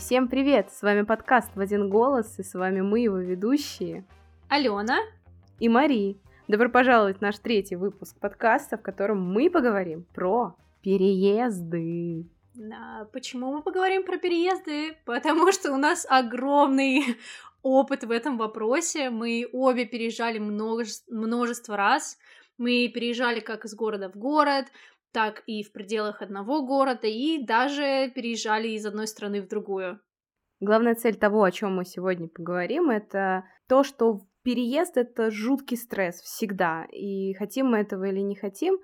всем привет! С вами подкаст «В один голос» и с вами мы, его ведущие Алена и Мари. Добро пожаловать в наш третий выпуск подкаста, в котором мы поговорим про переезды. Да, почему мы поговорим про переезды? Потому что у нас огромный опыт в этом вопросе. Мы обе переезжали множество, множество раз. Мы переезжали как из города в город, так и в пределах одного города, и даже переезжали из одной страны в другую. Главная цель того, о чем мы сегодня поговорим, это то, что переезд это жуткий стресс всегда. И хотим мы этого или не хотим,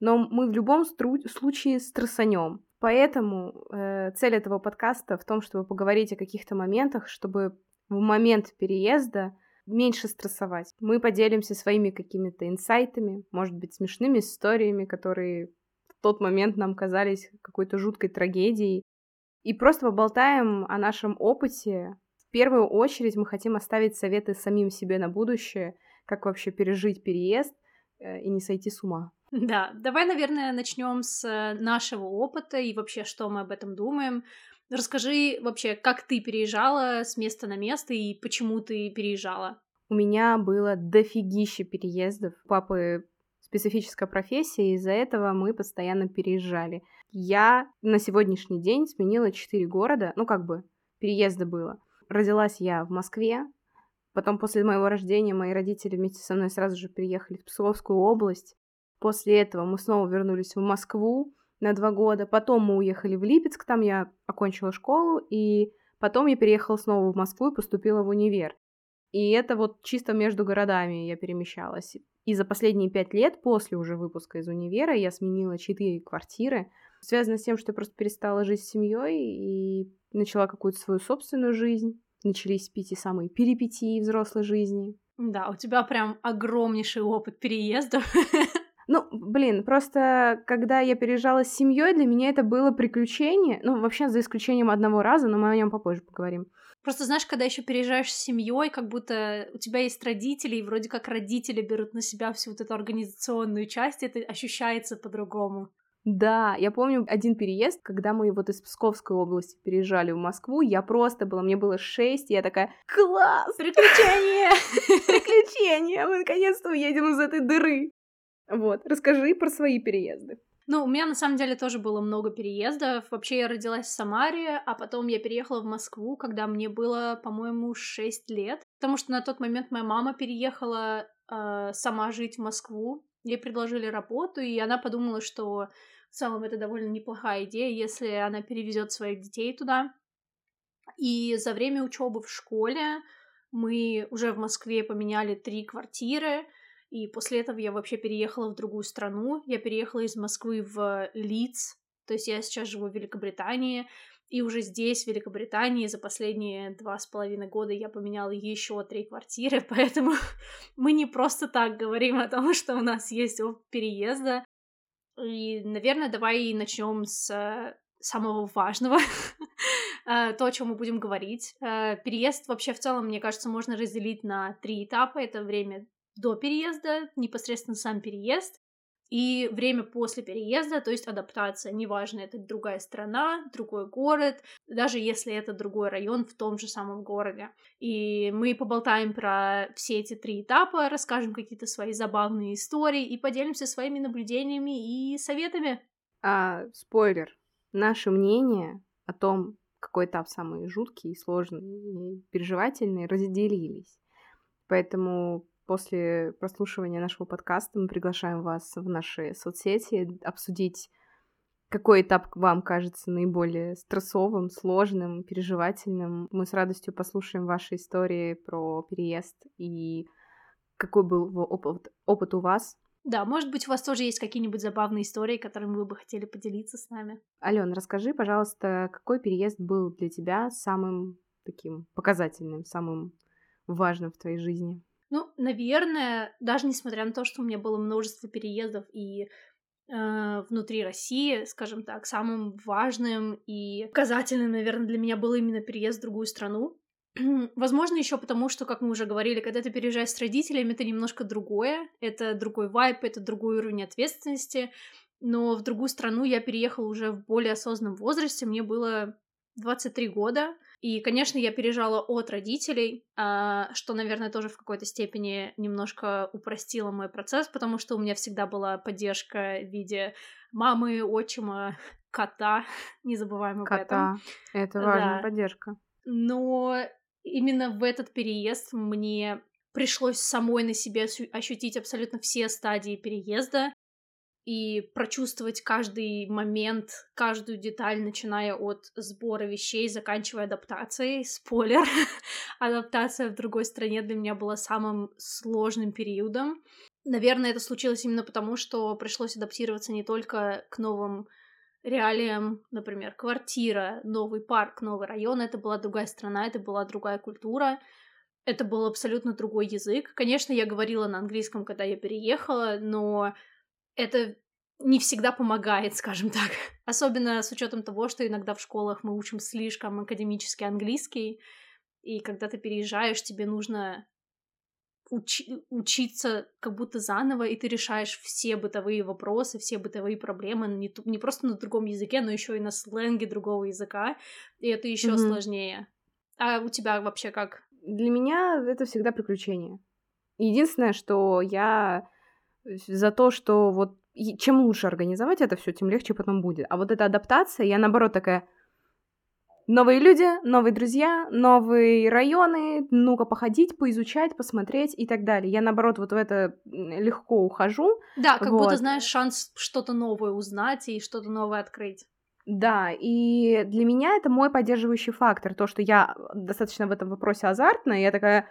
но мы в любом стру- случае стрессанем. Поэтому э, цель этого подкаста в том, чтобы поговорить о каких-то моментах, чтобы в момент переезда меньше стрессовать. Мы поделимся своими какими-то инсайтами, может быть, смешными историями, которые тот момент нам казались какой-то жуткой трагедией. И просто поболтаем о нашем опыте. В первую очередь мы хотим оставить советы самим себе на будущее, как вообще пережить переезд э, и не сойти с ума. Да, давай, наверное, начнем с нашего опыта и вообще, что мы об этом думаем. Расскажи вообще, как ты переезжала с места на место и почему ты переезжала? У меня было дофигище переездов. Папы специфическая профессия, и из-за этого мы постоянно переезжали. Я на сегодняшний день сменила четыре города, ну как бы переезда было. Родилась я в Москве, потом после моего рождения мои родители вместе со мной сразу же переехали в Псковскую область. После этого мы снова вернулись в Москву на два года, потом мы уехали в Липецк, там я окончила школу, и потом я переехала снова в Москву и поступила в универ. И это вот чисто между городами я перемещалась. И за последние пять лет, после уже выпуска из универа, я сменила четыре квартиры. Связано с тем, что я просто перестала жить с семьей и начала какую-то свою собственную жизнь. Начались пяти самые перипетии взрослой жизни. Да, у тебя прям огромнейший опыт переездов. Ну, блин, просто когда я переезжала с семьей, для меня это было приключение. Ну, вообще, за исключением одного раза, но мы о нем попозже поговорим. Просто знаешь, когда еще переезжаешь с семьей, как будто у тебя есть родители, и вроде как родители берут на себя всю вот эту организационную часть, это ощущается по-другому. Да, я помню один переезд, когда мы вот из Псковской области переезжали в Москву, я просто была, мне было шесть, я такая, класс! Приключения! Приключения! Мы наконец-то уедем из этой дыры! Вот, расскажи про свои переезды. Ну, у меня на самом деле тоже было много переездов. Вообще я родилась в Самаре, а потом я переехала в Москву, когда мне было, по-моему, 6 лет. Потому что на тот момент моя мама переехала э, сама жить в Москву. Ей предложили работу, и она подумала, что в целом это довольно неплохая идея, если она перевезет своих детей туда. И за время учебы в школе мы уже в Москве поменяли три квартиры, и после этого я вообще переехала в другую страну. Я переехала из Москвы в Лидс. То есть я сейчас живу в Великобритании. И уже здесь, в Великобритании, за последние два с половиной года я поменяла еще три квартиры, поэтому мы не просто так говорим о том, что у нас есть опыт переезда. И, наверное, давай начнем с самого важного, э, то, о чем мы будем говорить. Э, переезд вообще в целом, мне кажется, можно разделить на три этапа. Это время до переезда, непосредственно сам переезд, и время после переезда, то есть адаптация, неважно, это другая страна, другой город, даже если это другой район в том же самом городе. И мы поболтаем про все эти три этапа, расскажем какие-то свои забавные истории и поделимся своими наблюдениями и советами. А, спойлер. Наше мнение о том, какой этап самый жуткий, сложный и переживательный, разделились. Поэтому После прослушивания нашего подкаста мы приглашаем вас в наши соцсети обсудить, какой этап вам кажется наиболее стрессовым, сложным, переживательным. Мы с радостью послушаем ваши истории про переезд и какой был опыт, опыт у вас. Да, может быть, у вас тоже есть какие-нибудь забавные истории, которыми вы бы хотели поделиться с нами. Ален, расскажи, пожалуйста, какой переезд был для тебя самым таким показательным, самым важным в твоей жизни? Ну, наверное, даже несмотря на то, что у меня было множество переездов и э, внутри России, скажем так, самым важным и показательным, наверное, для меня был именно переезд в другую страну. Возможно, еще потому, что, как мы уже говорили, когда ты переезжаешь с родителями, это немножко другое, это другой вайп, это другой уровень ответственности, но в другую страну я переехала уже в более осознанном возрасте, мне было 23 года. И, конечно, я пережала от родителей, а, что, наверное, тоже в какой-то степени немножко упростило мой процесс, потому что у меня всегда была поддержка в виде мамы, отчима, кота. Не забываем об кота. этом. Это важная да. поддержка. Но именно в этот переезд мне пришлось самой на себе ощутить абсолютно все стадии переезда и прочувствовать каждый момент, каждую деталь, начиная от сбора вещей, заканчивая адаптацией. Спойлер, адаптация в другой стране для меня была самым сложным периодом. Наверное, это случилось именно потому, что пришлось адаптироваться не только к новым реалиям, например, квартира, новый парк, новый район. Это была другая страна, это была другая культура. Это был абсолютно другой язык. Конечно, я говорила на английском, когда я переехала, но это не всегда помогает, скажем так. Особенно с учетом того, что иногда в школах мы учим слишком академический английский, и когда ты переезжаешь, тебе нужно учи- учиться как будто заново, и ты решаешь все бытовые вопросы, все бытовые проблемы не, не просто на другом языке, но еще и на сленге другого языка, и это еще mm-hmm. сложнее. А у тебя вообще как? Для меня это всегда приключение. Единственное, что я за то, что вот чем лучше организовать это все, тем легче потом будет. А вот эта адаптация, я наоборот такая, новые люди, новые друзья, новые районы, ну-ка походить, поизучать, посмотреть и так далее. Я, наоборот, вот в это легко ухожу. Да, как вот. будто знаешь шанс что-то новое узнать и что-то новое открыть. Да, и для меня это мой поддерживающий фактор, то, что я достаточно в этом вопросе азартная, я такая,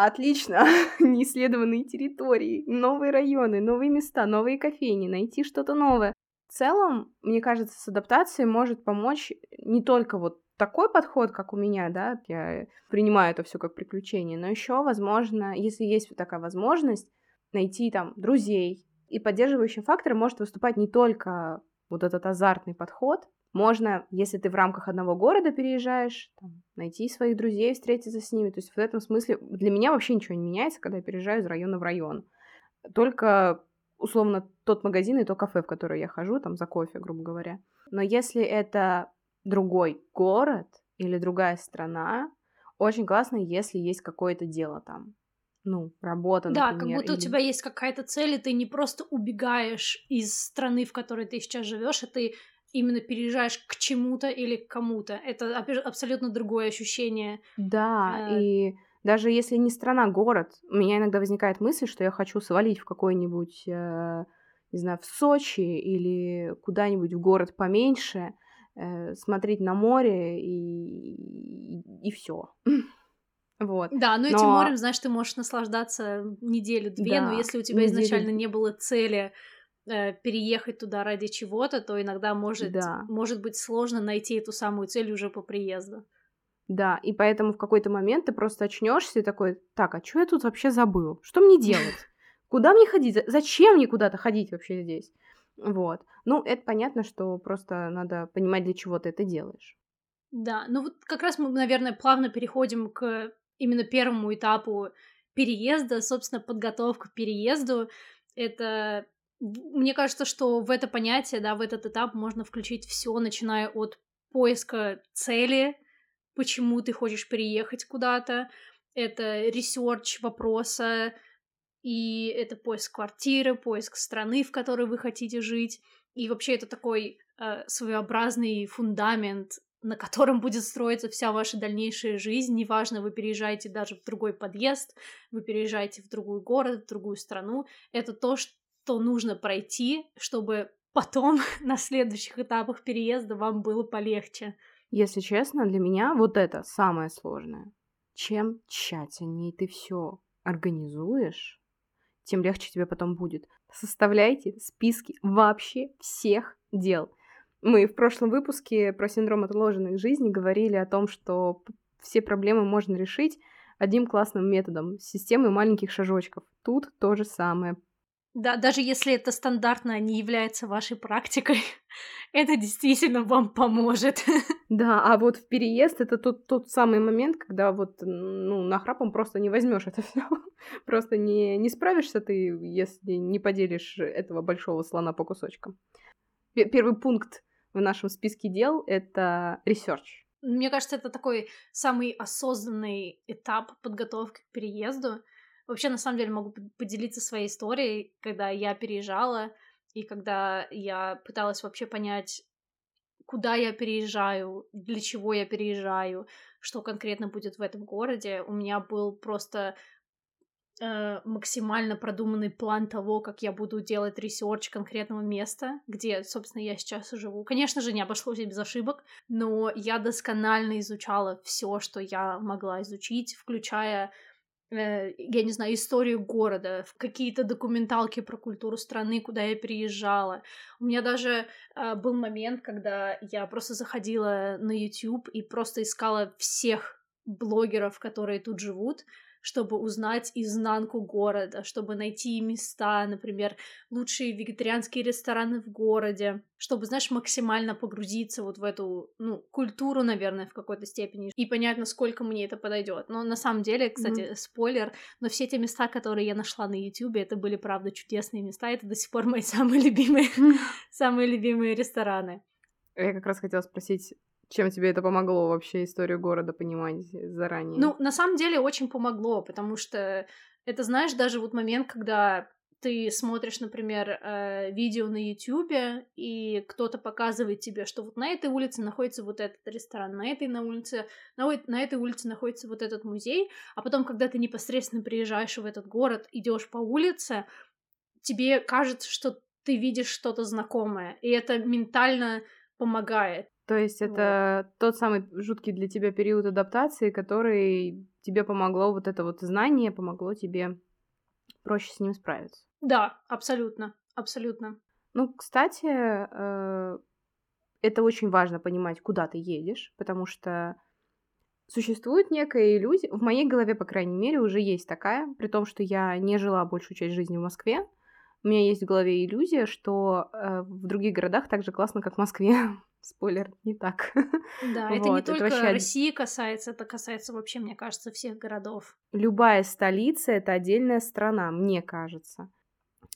Отлично, неисследованные территории, новые районы, новые места, новые кофейни, найти что-то новое. В целом, мне кажется, с адаптацией может помочь не только вот такой подход, как у меня, да, я принимаю это все как приключение, но еще, возможно, если есть вот такая возможность, найти там друзей. И поддерживающим фактором может выступать не только вот этот азартный подход, можно, если ты в рамках одного города переезжаешь, там, найти своих друзей, встретиться с ними. То есть в этом смысле для меня вообще ничего не меняется, когда я переезжаю из района в район. Только условно тот магазин и то кафе, в которое я хожу, там за кофе, грубо говоря. Но если это другой город или другая страна, очень классно, если есть какое-то дело там. Ну, работа, да, например. Да, как будто или... у тебя есть какая-то цель, и ты не просто убегаешь из страны, в которой ты сейчас живешь, а ты именно переезжаешь к чему-то или к кому-то. Это абсолютно другое ощущение. Да, э... и даже если не страна, а город, у меня иногда возникает мысль, что я хочу свалить в какой-нибудь, э, не знаю, в Сочи или куда-нибудь в город поменьше, э, смотреть на море и, и, и все. Вот. Да, но, но этим морем, знаешь, ты можешь наслаждаться неделю-две, да, но если у тебя неделю... изначально не было цели Э, переехать туда ради чего-то, то иногда может, да. может быть сложно найти эту самую цель уже по приезду. Да, и поэтому в какой-то момент ты просто очнешься и такой, так, а что я тут вообще забыл? Что мне делать? Куда мне ходить? Зачем мне куда-то ходить вообще здесь? Вот. Ну, это понятно, что просто надо понимать, для чего ты это делаешь. Да, ну вот как раз мы, наверное, плавно переходим к именно первому этапу переезда, собственно, подготовка к переезду. Это мне кажется, что в это понятие, да, в этот этап можно включить все, начиная от поиска цели, почему ты хочешь переехать куда-то, это research вопроса, и это поиск квартиры, поиск страны, в которой вы хотите жить, и вообще это такой э, своеобразный фундамент, на котором будет строиться вся ваша дальнейшая жизнь. Неважно, вы переезжаете даже в другой подъезд, вы переезжаете в другой город, в другую страну. Это то, что что нужно пройти, чтобы потом на следующих этапах переезда вам было полегче. Если честно, для меня вот это самое сложное. Чем тщательнее ты все организуешь, тем легче тебе потом будет. Составляйте списки вообще всех дел. Мы в прошлом выпуске про синдром отложенных жизней говорили о том, что все проблемы можно решить одним классным методом, системой маленьких шажочков. Тут то же самое. Да, даже если это стандартно не является вашей практикой, это действительно вам поможет. Да, а вот в переезд это тот, тот самый момент, когда вот, ну, нахрапом просто не возьмешь это все. Просто не, не справишься ты, если не поделишь этого большого слона по кусочкам. Первый пункт в нашем списке дел — это research. Мне кажется, это такой самый осознанный этап подготовки к переезду. Вообще, на самом деле, могу поделиться своей историей, когда я переезжала, и когда я пыталась вообще понять, куда я переезжаю, для чего я переезжаю, что конкретно будет в этом городе. У меня был просто э, максимально продуманный план того, как я буду делать research конкретного места, где, собственно, я сейчас живу. Конечно же, не обошлось без ошибок, но я досконально изучала все, что я могла изучить, включая Э, я не знаю, историю города, в какие-то документалки про культуру страны, куда я приезжала. У меня даже э, был момент, когда я просто заходила на YouTube и просто искала всех блогеров, которые тут живут, чтобы узнать изнанку города, чтобы найти места, например, лучшие вегетарианские рестораны в городе, чтобы, знаешь, максимально погрузиться вот в эту, ну, культуру, наверное, в какой-то степени и понять, насколько мне это подойдет. Но на самом деле, кстати, mm-hmm. спойлер, но все те места, которые я нашла на YouTube, это были, правда, чудесные места, это до сих пор мои самые любимые, самые любимые рестораны. Я как раз хотела спросить, чем тебе это помогло вообще историю города понимать заранее? Ну, на самом деле очень помогло, потому что это, знаешь, даже вот момент, когда ты смотришь, например, э, видео на YouTube, и кто-то показывает тебе, что вот на этой улице находится вот этот ресторан, на этой на улице, на, на этой улице находится вот этот музей, а потом, когда ты непосредственно приезжаешь в этот город, идешь по улице, тебе кажется, что ты видишь что-то знакомое, и это ментально помогает. То есть это вот. тот самый жуткий для тебя период адаптации, который тебе помогло, вот это вот знание помогло тебе проще с ним справиться. Да, абсолютно, абсолютно. Ну, кстати, э, это очень важно понимать, куда ты едешь, потому что существует некая иллюзия, в моей голове, по крайней мере, уже есть такая, при том, что я не жила большую часть жизни в Москве, у меня есть в голове иллюзия, что э, в других городах так же классно, как в Москве. Спойлер, не так. Да, это не только вообще... России касается, это касается вообще, мне кажется, всех городов. Любая столица — это отдельная страна, мне кажется.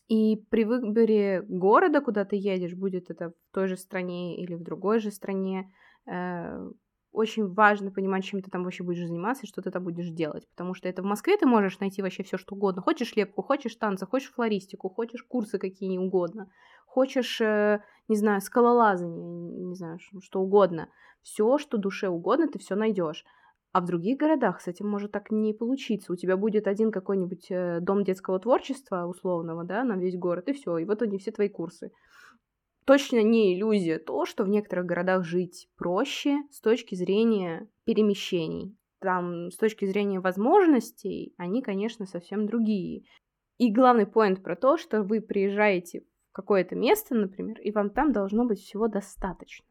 И при выборе города, куда ты едешь, будет это в той же стране или в другой же стране, э, очень важно понимать, чем ты там вообще будешь заниматься и что ты там будешь делать. Потому что это в Москве ты можешь найти вообще все, что угодно. Хочешь лепку, хочешь танцы, хочешь флористику, хочешь курсы какие угодно, хочешь, э, не знаю, скалолазание, не знаю, что угодно. Все, что душе угодно, ты все найдешь. А в других городах с этим может так не получиться. У тебя будет один какой-нибудь э, дом детского творчества условного, да, на весь город, и все. И вот они все твои курсы точно не иллюзия то, что в некоторых городах жить проще с точки зрения перемещений. Там, с точки зрения возможностей, они, конечно, совсем другие. И главный поинт про то, что вы приезжаете какое-то место, например, и вам там должно быть всего достаточно.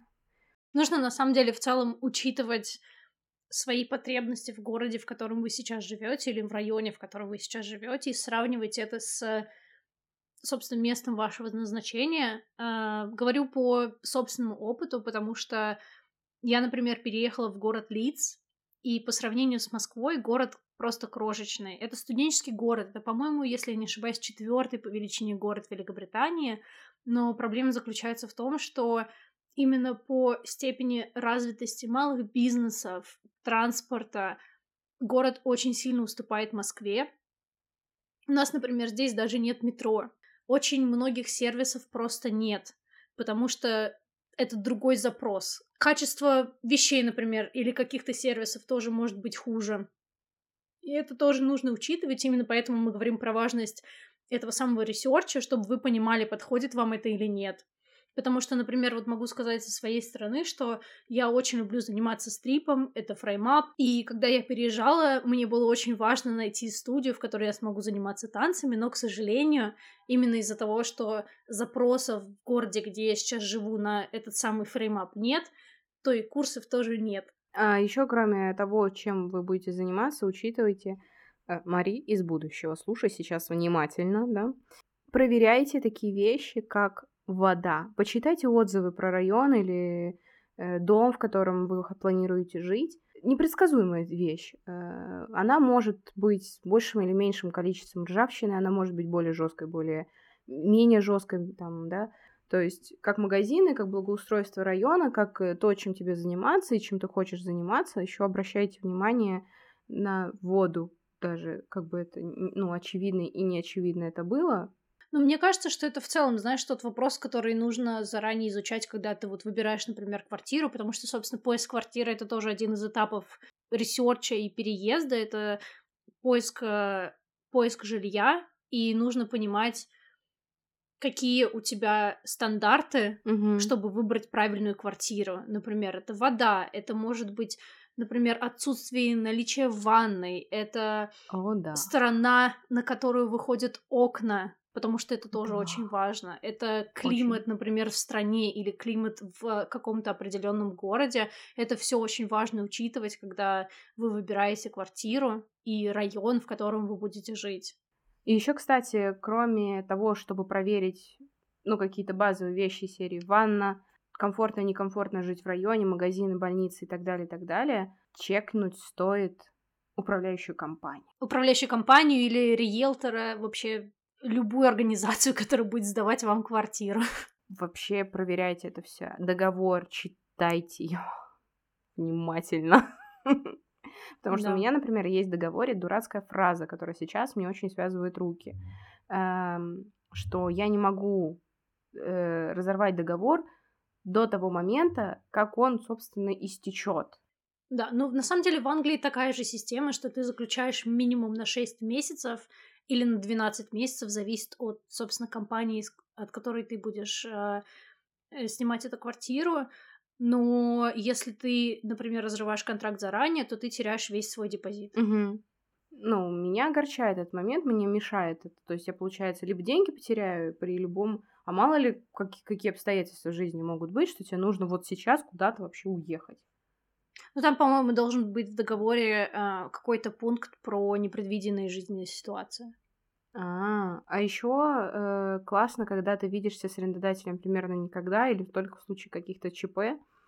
Нужно, на самом деле, в целом учитывать свои потребности в городе, в котором вы сейчас живете, или в районе, в котором вы сейчас живете, и сравнивать это с собственно, местом вашего назначения. Э, говорю по собственному опыту, потому что я, например, переехала в город Лидс, и по сравнению с Москвой город просто крошечный. Это студенческий город. Это, по-моему, если я не ошибаюсь, четвертый по величине город Великобритании. Но проблема заключается в том, что именно по степени развитости малых бизнесов, транспорта, город очень сильно уступает Москве. У нас, например, здесь даже нет метро очень многих сервисов просто нет, потому что это другой запрос. Качество вещей, например, или каких-то сервисов тоже может быть хуже. И это тоже нужно учитывать, именно поэтому мы говорим про важность этого самого research а, чтобы вы понимали, подходит вам это или нет. Потому что, например, вот могу сказать со своей стороны, что я очень люблю заниматься стрипом, это frame up, и когда я переезжала, мне было очень важно найти студию, в которой я смогу заниматься танцами, но, к сожалению, именно из-за того, что запросов в городе, где я сейчас живу, на этот самый frame up нет, то и курсов тоже нет. А еще, кроме того, чем вы будете заниматься, учитывайте э, Мари из будущего. Слушай сейчас внимательно, да. Проверяйте такие вещи, как вода. Почитайте отзывы про район или э, дом, в котором вы планируете жить. Непредсказуемая вещь. Э, она может быть большим или меньшим количеством ржавчины, она может быть более жесткой, более менее жесткой, там, да. То есть как магазины, как благоустройство района, как э, то, чем тебе заниматься и чем ты хочешь заниматься, еще обращайте внимание на воду, даже как бы это, ну, очевидно и неочевидно это было, но мне кажется, что это в целом, знаешь, тот вопрос, который нужно заранее изучать, когда ты вот выбираешь, например, квартиру, потому что, собственно, поиск квартиры — это тоже один из этапов research а и переезда, это поиск, э, поиск жилья, и нужно понимать, какие у тебя стандарты, угу. чтобы выбрать правильную квартиру. Например, это вода, это может быть, например, отсутствие наличия ванной, это О, да. сторона, на которую выходят окна, потому что это тоже да. очень важно. Это климат, очень. например, в стране или климат в каком-то определенном городе. Это все очень важно учитывать, когда вы выбираете квартиру и район, в котором вы будете жить. И еще, кстати, кроме того, чтобы проверить, ну, какие-то базовые вещи серии ванна, комфортно, некомфортно жить в районе, магазины, больницы и так далее, и так далее, чекнуть стоит управляющую компанию. Управляющую компанию или риэлтора, вообще любую организацию, которая будет сдавать вам квартиру. Вообще проверяйте это все. Договор, читайте его внимательно. Потому что да. у меня, например, есть в договоре дурацкая фраза, которая сейчас мне очень связывает руки, эм, что я не могу э, разорвать договор до того момента, как он, собственно, истечет. Да, ну на самом деле в Англии такая же система, что ты заключаешь минимум на 6 месяцев или на 12 месяцев, зависит от, собственно, компании, от которой ты будешь э, э, снимать эту квартиру. Но если ты, например, разрываешь контракт заранее, то ты теряешь весь свой депозит. Угу. Ну, меня огорчает этот момент, мне мешает это. То есть я, получается, либо деньги потеряю при любом... А мало ли, как, какие обстоятельства в жизни могут быть, что тебе нужно вот сейчас куда-то вообще уехать. Ну, там, по-моему, должен быть в договоре э, какой-то пункт про непредвиденные жизненные ситуации. А, а еще э, классно, когда ты видишься с арендодателем примерно никогда или только в случае каких-то ЧП.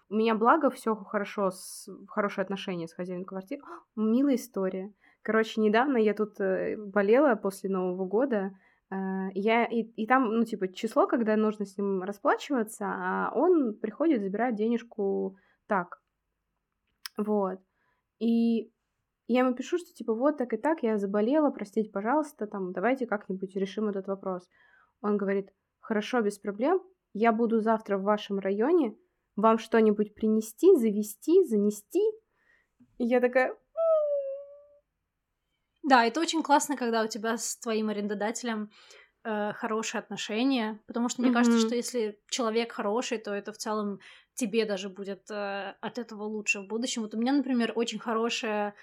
У меня благо все хорошо, с, хорошие отношения с хозяином квартиры. Милая история. Короче, недавно я тут э, болела после Нового года. Э, я и, и там, ну, типа, число, когда нужно с ним расплачиваться, а он приходит, забирает денежку так. Вот. И я ему пишу, что типа вот так и так, я заболела, простите, пожалуйста, там, давайте как-нибудь решим этот вопрос. Он говорит, хорошо, без проблем, я буду завтра в вашем районе, вам что-нибудь принести, завести, занести? И я такая... Да, это очень классно, когда у тебя с твоим арендодателем э, хорошие отношения, потому что мне mm-hmm. кажется, что если человек хороший, то это в целом тебе даже будет э, от этого лучше в будущем. Вот у меня, например, очень хорошая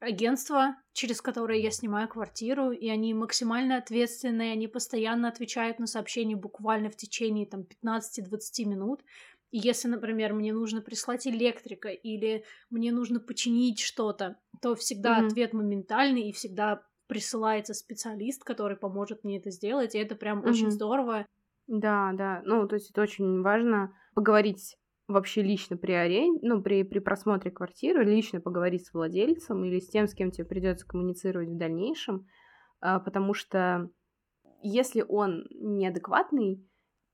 агентство, через которое я снимаю квартиру, и они максимально ответственные, они постоянно отвечают на сообщения буквально в течение там 15-20 минут. И если, например, мне нужно прислать электрика или мне нужно починить что-то, то всегда mm-hmm. ответ моментальный и всегда присылается специалист, который поможет мне это сделать, и это прям mm-hmm. очень здорово. Да, да, ну, то есть это очень важно поговорить вообще лично при аренде, ну, при, при просмотре квартиры, лично поговорить с владельцем или с тем, с кем тебе придется коммуницировать в дальнейшем, а, потому что если он неадекватный,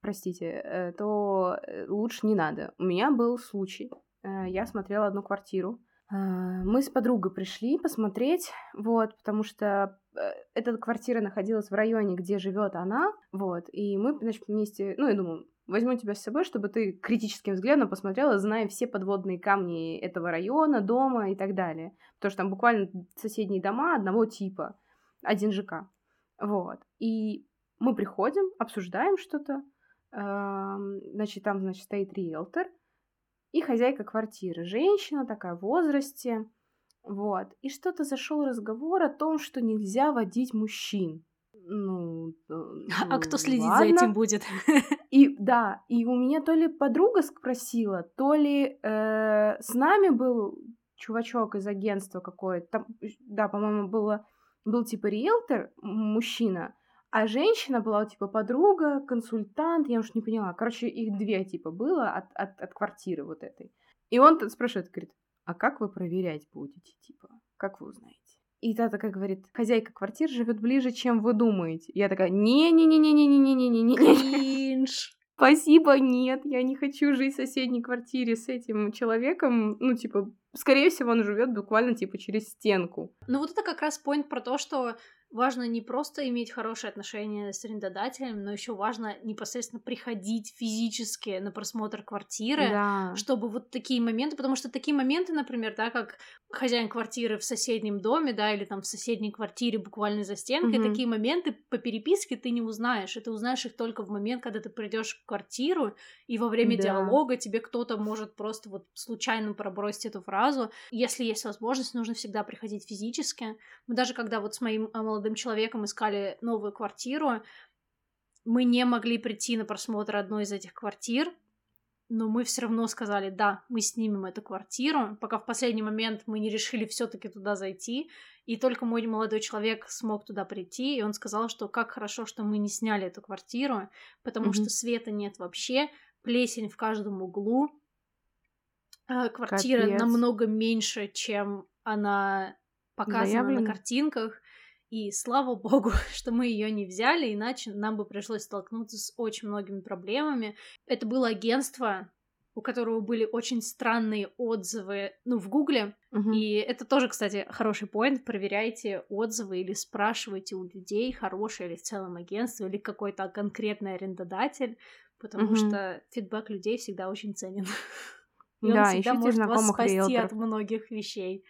простите, э, то э, лучше не надо. У меня был случай. Э, я смотрела одну квартиру. Мы с подругой пришли посмотреть, вот, потому что эта квартира находилась в районе, где живет она, вот, и мы, значит, вместе, ну, я думаю, возьму тебя с собой, чтобы ты критическим взглядом посмотрела, зная все подводные камни этого района, дома и так далее. Потому что там буквально соседние дома одного типа, один ЖК. Вот. И мы приходим, обсуждаем что-то, значит, там, значит, стоит риэлтор и хозяйка квартиры. Женщина такая в возрасте, вот. И что-то зашел разговор о том, что нельзя водить мужчин ну, а кто следить ладно. за этим будет? И да, и у меня то ли подруга спросила, то ли э, с нами был чувачок из агентства какой-то, там, да, по-моему, было, был типа риэлтор, мужчина, а женщина была типа подруга, консультант, я уж не поняла. Короче, их две типа было от, от, от квартиры вот этой. И он спрашивает, говорит, а как вы проверять будете, типа, как вы узнаете? И та такая говорит, хозяйка квартиры живет ближе, чем вы думаете. Я такая, не-не-не-не-не-не-не-не-не. Кринж. Спасибо, нет, я не хочу жить в соседней квартире с этим человеком. Ну, типа, скорее всего, он живет буквально, типа, через стенку. Ну, вот это как раз point про то, что важно не просто иметь хорошие отношения с арендодателем, но еще важно непосредственно приходить физически на просмотр квартиры, Да. чтобы вот такие моменты, потому что такие моменты, например, да, как хозяин квартиры в соседнем доме, да, или там в соседней квартире буквально за стенкой, Мгм. такие моменты по переписке ты не узнаешь, и ты узнаешь их только в момент, когда ты придешь в квартиру, и во время Да. диалога тебе кто-то может просто вот случайно пробросить эту фразу. Если есть возможность, нужно всегда приходить физически. Мы даже когда вот с моим а, молодым человеком искали новую квартиру, мы не могли прийти на просмотр одной из этих квартир, но мы все равно сказали, да, мы снимем эту квартиру, пока в последний момент мы не решили все-таки туда зайти, и только мой молодой человек смог туда прийти, и он сказал, что как хорошо, что мы не сняли эту квартиру, потому Мгм. что света нет вообще, плесень в каждом углу, э, квартира Капец. намного меньше, чем она показана Заявлено. на картинках. И слава богу, что мы ее не взяли, иначе нам бы пришлось столкнуться с очень многими проблемами. Это было агентство, у которого были очень странные отзывы, ну, в Гугле. Мгм. И это тоже, кстати, хороший поинт. Проверяйте отзывы или спрашивайте у людей, хорошее ли в целом агентство или какой-то конкретный арендодатель, потому Мгм. что фидбэк людей всегда очень ценен. И он Да, всегда ищите может вас спасти риэлторов. от многих вещей.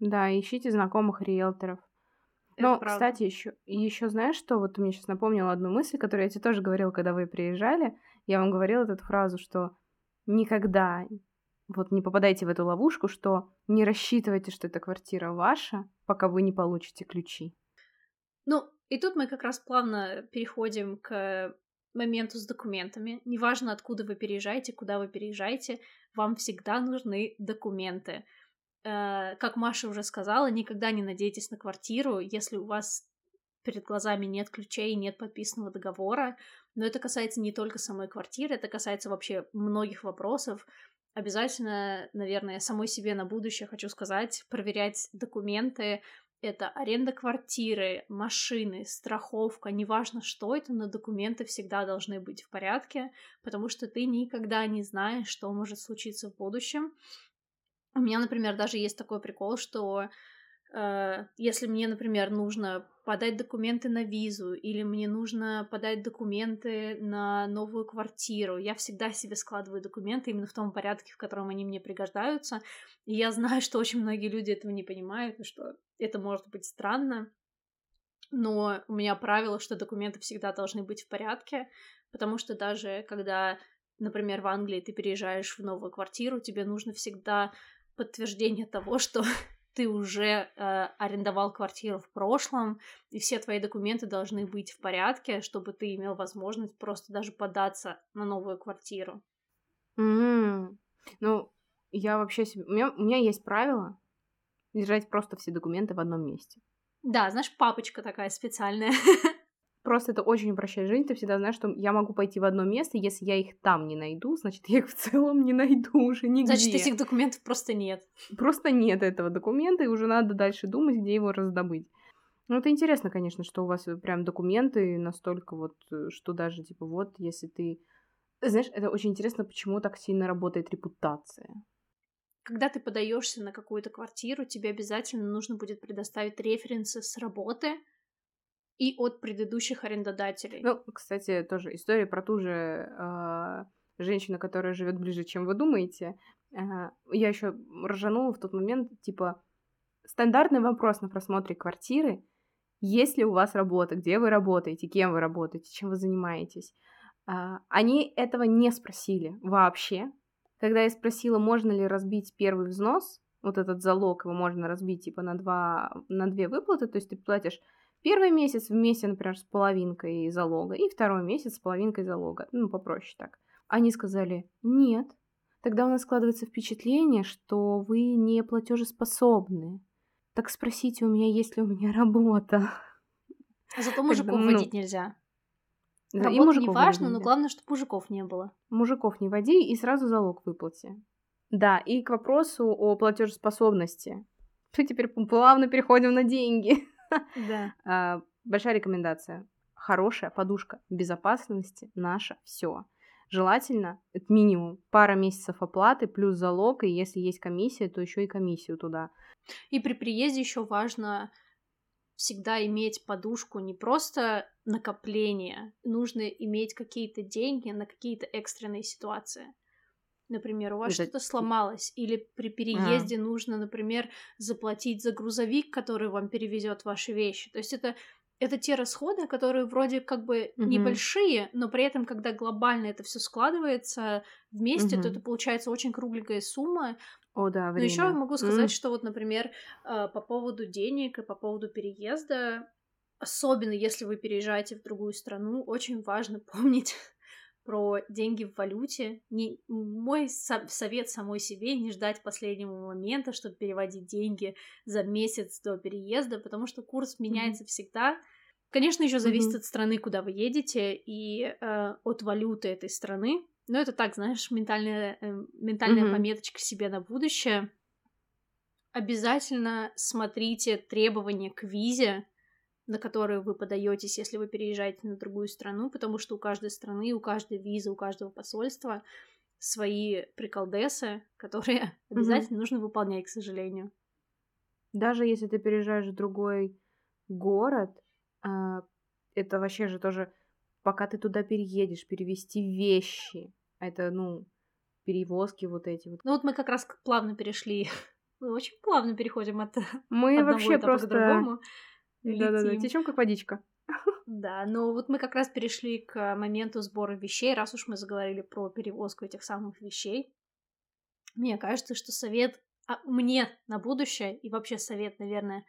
Да, ищите знакомых риэлторов. Это Но, правда. кстати, еще, еще знаешь что? Вот мне сейчас напомнила одну мысль, которую я тебе тоже говорила, когда вы приезжали. Я вам говорила эту фразу, что никогда вот не попадайте в эту ловушку, что не рассчитывайте, что эта квартира ваша, пока вы не получите ключи. Ну, и тут мы как раз плавно переходим к моменту с документами. Неважно, откуда вы переезжаете, куда вы переезжаете, вам всегда нужны документы. Э, Как Маша уже сказала, никогда не надейтесь на квартиру, если у вас перед глазами нет ключей, нет подписанного договора. Но это касается не только самой квартиры, это касается вообще многих вопросов. Обязательно, наверное, самой себе на будущее хочу сказать, проверять документы, это аренда квартиры, машины, страховка, неважно что это, но документы всегда должны быть в порядке, потому что ты никогда не знаешь, что может случиться в будущем. У меня, например, даже есть такой прикол, что если мне, например, нужно подать документы на визу или мне нужно подать документы на новую квартиру, я всегда себе складываю документы именно в том порядке, в котором они мне пригождаются. И я знаю, что очень многие люди этого не понимают, и что это может быть странно. Но у меня правило, что документы всегда должны быть в порядке, потому что даже когда, например, в Англии ты переезжаешь в новую квартиру, тебе нужно всегда подтверждение того, что ты уже э, арендовал квартиру в прошлом, и все твои документы должны быть в порядке, чтобы ты имел возможность просто даже податься на новую квартиру. М. Ну, я вообще себе... У меня, у меня есть правило держать просто все документы в одном месте. Да, знаешь, папочка такая специальная. Просто это очень упрощает жизнь. Ты всегда знаешь, что я могу пойти в одно место, если я их там не найду, значит, я их в целом не найду уже нигде. Значит, этих документов просто нет. Просто нет этого документа, и уже надо дальше думать, где его раздобыть. Ну, это интересно, конечно, что у вас прям документы настолько вот, э, что даже, типа, вот, если ты... Знаешь, это очень интересно, почему так сильно работает репутация. Когда ты подаешься на какую-то квартиру, тебе обязательно нужно будет предоставить референсы с работы и от предыдущих арендодателей. Ну, кстати, тоже история про ту же э, женщину, которая живет ближе, чем вы думаете. Э, я еще ржанула в тот момент, типа, стандартный вопрос на просмотре квартиры. Есть ли у вас работа? Где вы работаете? Кем вы работаете? Чем вы занимаетесь? Э, они этого не спросили вообще. Когда я спросила, можно ли разбить первый взнос, вот этот залог, его можно разбить типа на, два, на две выплаты, то есть ты платишь Первый месяц вместе, например, с половинкой залога, и второй месяц с половинкой залога. Ну, попроще так. Они сказали, нет. Тогда у нас складывается впечатление, что вы не платежеспособны. Так спросите у меня, есть ли у меня работа. А зато мужиков ну, водить нельзя. Да, и Работа не мужиков важно, водить но главное, чтобы мужиков не было. Мужиков не води и сразу залог выплати. Да, и к вопросу о платежеспособности. Мы теперь плавно переходим на деньги. Да. А, Большая рекомендация. Хорошая подушка безопасности наше все. желательно, это минимум, пара месяцев оплаты плюс залог, и если есть комиссия, то еще и комиссию туда. И при приезде еще важно всегда иметь подушку не просто накопления, нужно иметь какие-то деньги на какие-то экстренные ситуации. Например, у вас Это... что-то сломалось, или при переезде а. нужно, например, заплатить за грузовик, который вам перевезет ваши вещи. То есть это это те расходы, которые вроде как бы угу. небольшие, но при этом, когда глобально это все складывается вместе, угу. то это получается очень кругленькая сумма. О, да, время. Но еще могу сказать, mm. что вот, например, э, по поводу денег и по поводу переезда, особенно если вы переезжаете в другую страну, очень важно помнить про деньги в валюте. Не, мой со- совет самой себе не ждать последнего момента, чтобы переводить деньги за месяц до переезда, потому что курс меняется mm-hmm. всегда. Конечно, еще зависит mm-hmm. от страны, куда вы едете, и э, от валюты этой страны. Но это так, знаешь, ментальная, э, ментальная mm-hmm. пометочка себе на будущее. Обязательно смотрите требования к визе на которые вы подаетесь, если вы переезжаете на другую страну, потому что у каждой страны, у каждой визы, у каждого посольства свои приколдесы, которые обязательно mm-hmm. нужно выполнять, к сожалению. Даже если ты переезжаешь в другой город, э, это вообще же тоже, пока ты туда переедешь, перевести вещи, это, ну, перевозки вот эти вот. Ну вот мы как раз плавно перешли, мы очень плавно переходим от мы одного вообще просто... к другому. Да-да-да, течем как водичка. Да, но вот мы как раз перешли к моменту сбора вещей, раз уж мы заговорили про перевозку этих самых вещей. Мне кажется, что совет а, мне на будущее, и вообще совет, наверное,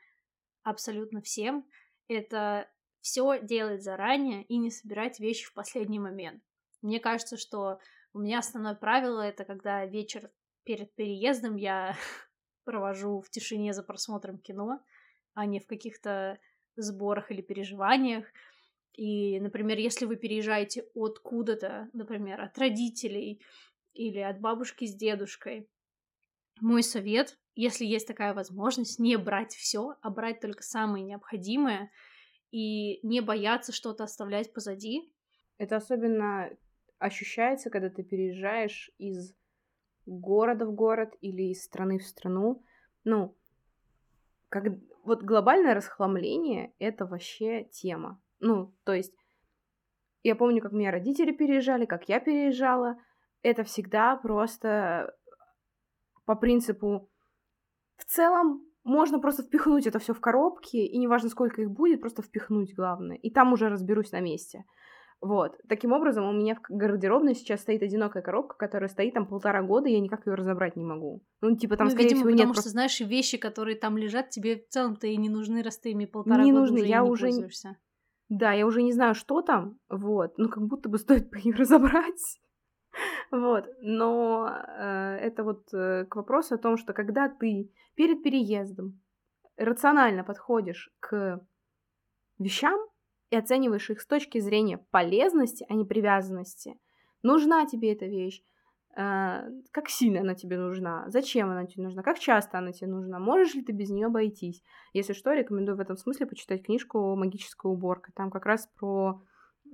абсолютно всем, это все делать заранее и не собирать вещи в последний момент. Мне кажется, что у меня основное правило это когда вечер перед переездом я провожу в тишине за просмотром кино, а не в каких-то сборах или переживаниях. И, например, если вы переезжаете откуда-то, например, от родителей или от бабушки с дедушкой, мой совет, если есть такая возможность, не брать все, а брать только самое необходимое и не бояться что-то оставлять позади. Это особенно ощущается, когда ты переезжаешь из города в город или из страны в страну. Ну, как вот глобальное расхламление — это вообще тема. Ну, то есть, я помню, как меня родители переезжали, как я переезжала. Это всегда просто по принципу в целом можно просто впихнуть это все в коробки, и неважно, сколько их будет, просто впихнуть главное. И там уже разберусь на месте. Вот. Таким образом, у меня в гардеробной сейчас стоит одинокая коробка, которая стоит там полтора года, и я никак ее разобрать не могу. Ну, типа там, ну, скорее видимо, всего, потому нет. что, знаешь, вещи, которые там лежат, тебе в целом-то и не нужны, раз ты ими полтора не года нужны. уже я не уже... пользуешься. Да, я уже не знаю, что там, вот, ну, как будто бы стоит ее разобрать. Вот, но э, это вот э, к вопросу о том, что когда ты перед переездом рационально подходишь к вещам, и оцениваешь их с точки зрения полезности, а не привязанности. Нужна тебе эта вещь? Э, как сильно она тебе нужна? Зачем она тебе нужна? Как часто она тебе нужна? Можешь ли ты без нее обойтись? Если что, рекомендую в этом смысле почитать книжку «Магическая уборка». Там как раз про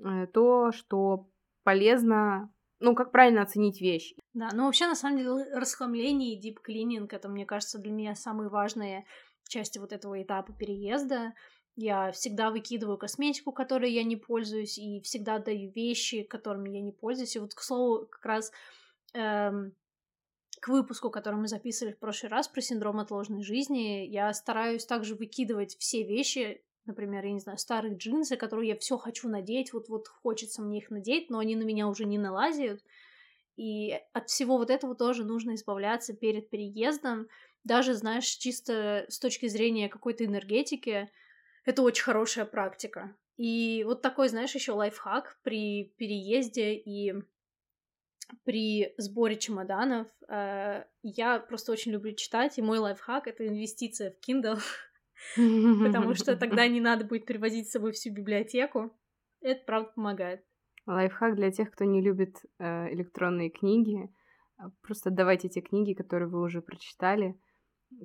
э, то, что полезно ну, как правильно оценить вещь. Да, ну вообще, на самом деле, расхламление и дип-клининг — это, мне кажется, для меня самые важные части вот этого этапа переезда. Я всегда выкидываю косметику, которой я не пользуюсь, и всегда даю вещи, которыми я не пользуюсь. И вот, к слову, как раз эм, к выпуску, который мы записывали в прошлый раз про синдром отложенной жизни, я стараюсь также выкидывать все вещи, например, я не знаю, старые джинсы, которые я все хочу надеть, вот-вот хочется мне их надеть, но они на меня уже не налазят. И от всего вот этого тоже нужно избавляться перед переездом. Даже, знаешь, чисто с точки зрения какой-то энергетики, это очень хорошая практика. И вот такой, знаешь, еще лайфхак при переезде и при сборе чемоданов. Э, я просто очень люблю читать, и мой лайфхак — это инвестиция в Kindle, потому что тогда не надо будет привозить с собой всю библиотеку. Это, правда, помогает. Лайфхак для тех, кто не любит э, электронные книги. Просто давайте те книги, которые вы уже прочитали,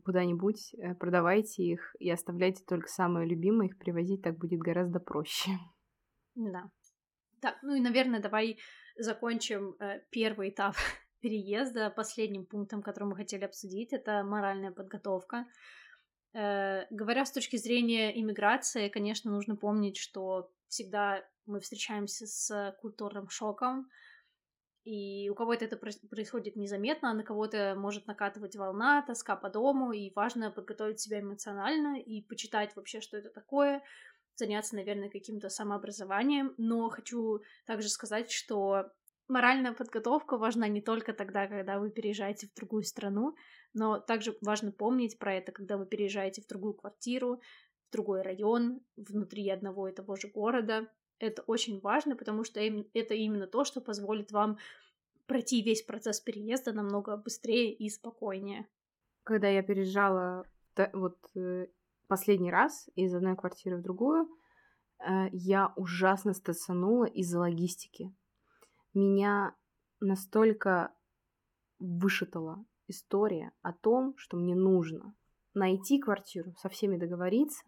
куда-нибудь, э, продавайте их и оставляйте только самые любимые, их привозить так будет гораздо проще. Да. Так, ну и, наверное, давай закончим э, первый этап переезда. Последним пунктом, который мы хотели обсудить, это моральная подготовка. Э, говоря с точки зрения иммиграции, конечно, нужно помнить, что всегда мы встречаемся с культурным шоком, и у кого-то это происходит незаметно, а на кого-то может накатывать волна, тоска по дому, и важно подготовить себя эмоционально и почитать вообще, что это такое, заняться, наверное, каким-то самообразованием. Но хочу также сказать, что моральная подготовка важна не только тогда, когда вы переезжаете в другую страну, но также важно помнить про это, когда вы переезжаете в другую квартиру, в другой район, внутри одного и того же города. Это очень важно, потому что это именно то, что позволит вам пройти весь процесс переезда намного быстрее и спокойнее. Когда я переезжала вот э, последний раз из одной квартиры в другую, э, я ужасно стационула из-за логистики. Меня настолько вышатала история о том, что мне нужно найти квартиру, со всеми договориться,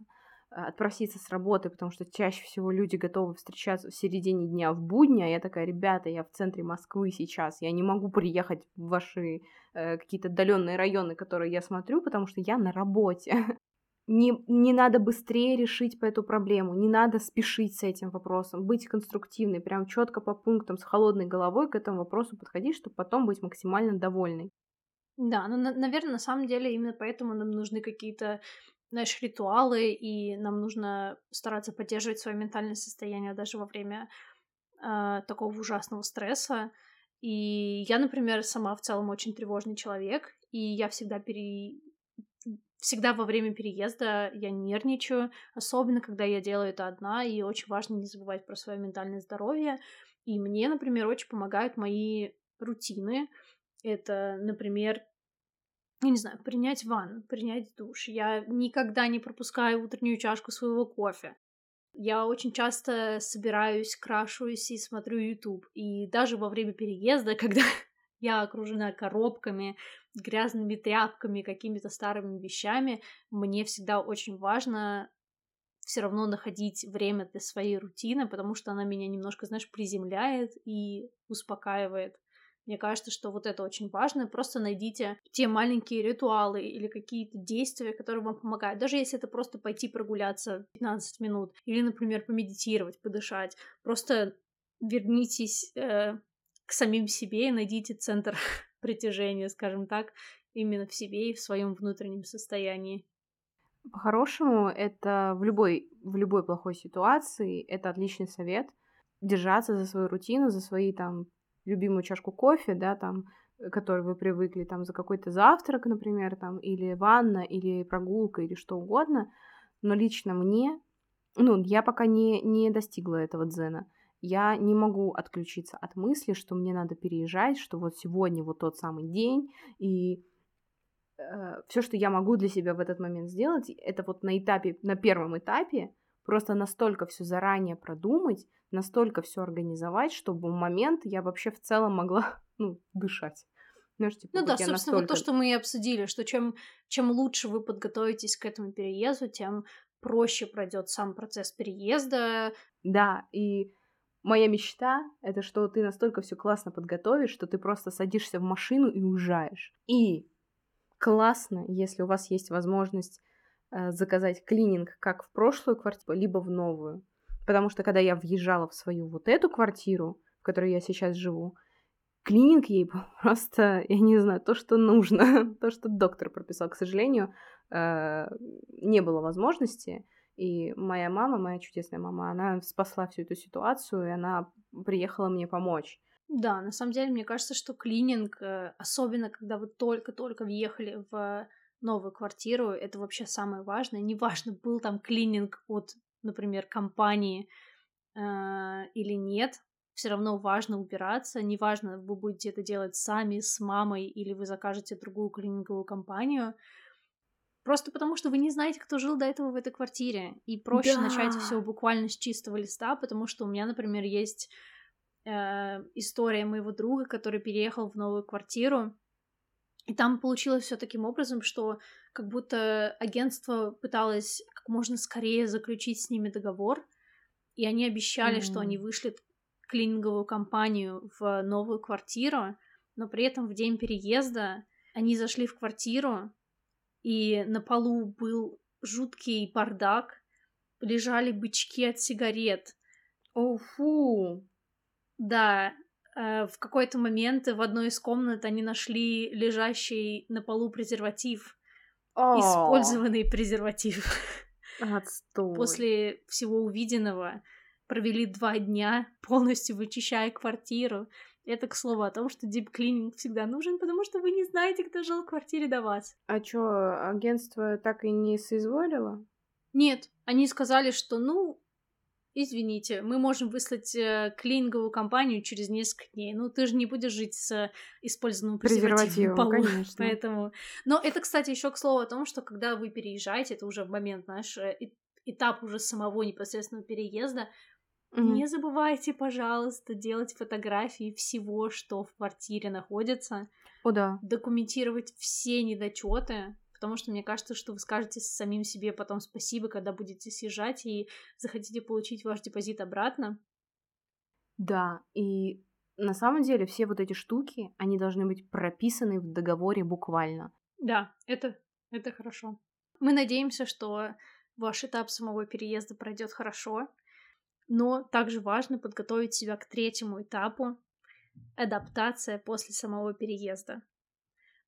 отпроситься с работы, потому что чаще всего люди готовы встречаться в середине дня в будни, а я такая, ребята, я в центре Москвы сейчас, я не могу приехать в ваши э, какие-то отдаленные районы, которые я смотрю, потому что я на работе. Не, не надо быстрее решить по эту проблему, не надо спешить с этим вопросом, быть конструктивной, прям четко по пунктам, с холодной головой к этому вопросу подходить, чтобы потом быть максимально довольной. Да, ну, на- наверное, на самом деле именно поэтому нам нужны какие-то, знаешь, ритуалы, и нам нужно стараться поддерживать свое ментальное состояние даже во время э, такого ужасного стресса. И я, например, сама в целом очень тревожный человек, и я всегда пере... Всегда во время переезда я нервничаю, особенно когда я делаю это одна, и очень важно не забывать про свое ментальное здоровье. И мне, например, очень помогают мои рутины, это, например, я не знаю, принять ванну, принять душ. Я никогда не пропускаю утреннюю чашку своего кофе. Я очень часто собираюсь, крашусь и смотрю YouTube. И даже во время переезда, когда я окружена коробками, грязными тряпками, какими-то старыми вещами, мне всегда очень важно все равно находить время для своей рутины, потому что она меня немножко, знаешь, приземляет и успокаивает. Мне кажется, что вот это очень важно. Просто найдите те маленькие ритуалы или какие-то действия, которые вам помогают. Даже если это просто пойти прогуляться 15 минут или, например, помедитировать, подышать. Просто вернитесь э, к самим себе и найдите центр притяжения, скажем так, именно в себе и в своем внутреннем состоянии. По-хорошему, это в любой, в любой плохой ситуации, это отличный совет держаться за свою рутину, за свои там любимую чашку кофе, да, там, э, который вы привыкли, там, за какой-то завтрак, например, там, или ванна, или прогулка, или что угодно. Но лично мне, ну, я пока не, не достигла этого дзена. Я не могу отключиться от мысли, что мне надо переезжать, что вот сегодня вот тот самый день, и э, все, что я могу для себя в этот момент сделать, это вот на этапе, на первом этапе просто настолько все заранее продумать, настолько все организовать, чтобы в момент я вообще в целом могла, ну, дышать. Знаешь, типа, ну да, собственно, настолько... вот то, что мы и обсудили, что чем, чем лучше вы подготовитесь к этому переезду, тем проще пройдет сам процесс переезда. Да, и моя мечта — это что ты настолько все классно подготовишь, что ты просто садишься в машину и уезжаешь. И классно, если у вас есть возможность заказать клининг как в прошлую квартиру, либо в новую. Потому что когда я въезжала в свою вот эту квартиру, в которой я сейчас живу, клининг ей был просто, я не знаю, то, что нужно, то, что доктор прописал. К сожалению, э, не было возможности. И моя мама, моя чудесная мама, она спасла всю эту ситуацию, и она приехала мне помочь. Да, на самом деле, мне кажется, что клининг, э, особенно когда вы только-только въехали в новую квартиру, это вообще самое важное. Неважно, был там клининг от например, компании э, или нет, все равно важно убираться, неважно, вы будете это делать сами, с мамой, или вы закажете другую клининговую компанию, просто потому что вы не знаете, кто жил до этого в этой квартире, и проще да. начать все буквально с чистого листа, потому что у меня, например, есть э, история моего друга, который переехал в новую квартиру, и там получилось все таким образом, что как будто агентство пыталось как можно скорее заключить с ними договор, и они обещали, mm-hmm. что они вышлют клининговую компанию в новую квартиру, но при этом в день переезда они зашли в квартиру, и на полу был жуткий бардак, лежали бычки от сигарет. О, фу! Да, в какой-то момент в одной из комнат они нашли лежащий на полу презерватив. О, Использованный презерватив. Отстой. После всего увиденного провели два дня, полностью вычищая квартиру. Это, к слову, о том, что дип-клининг всегда нужен, потому что вы не знаете, кто жил в квартире до вас. А чё, агентство так и не соизволило? Нет, они сказали, что, ну, извините, мы можем выслать э, клининговую компанию через несколько дней. Ну, ты же не будешь жить с использованным презервативом, полу, конечно. Поэтому... Но это, кстати, еще к слову о том, что когда вы переезжаете, это уже момент, знаешь, э, этап уже самого непосредственного переезда, Мгм. не забывайте, пожалуйста, делать фотографии всего, что в квартире находится, О, да. документировать все недочеты, потому что мне кажется, что вы скажете самим себе потом спасибо, когда будете съезжать и захотите получить ваш депозит обратно. Да, и на самом деле все вот эти штуки, они должны быть прописаны в договоре буквально. Да, это, это хорошо. Мы надеемся, что ваш этап самого переезда пройдет хорошо, но также важно подготовить себя к третьему этапу — адаптация после самого переезда.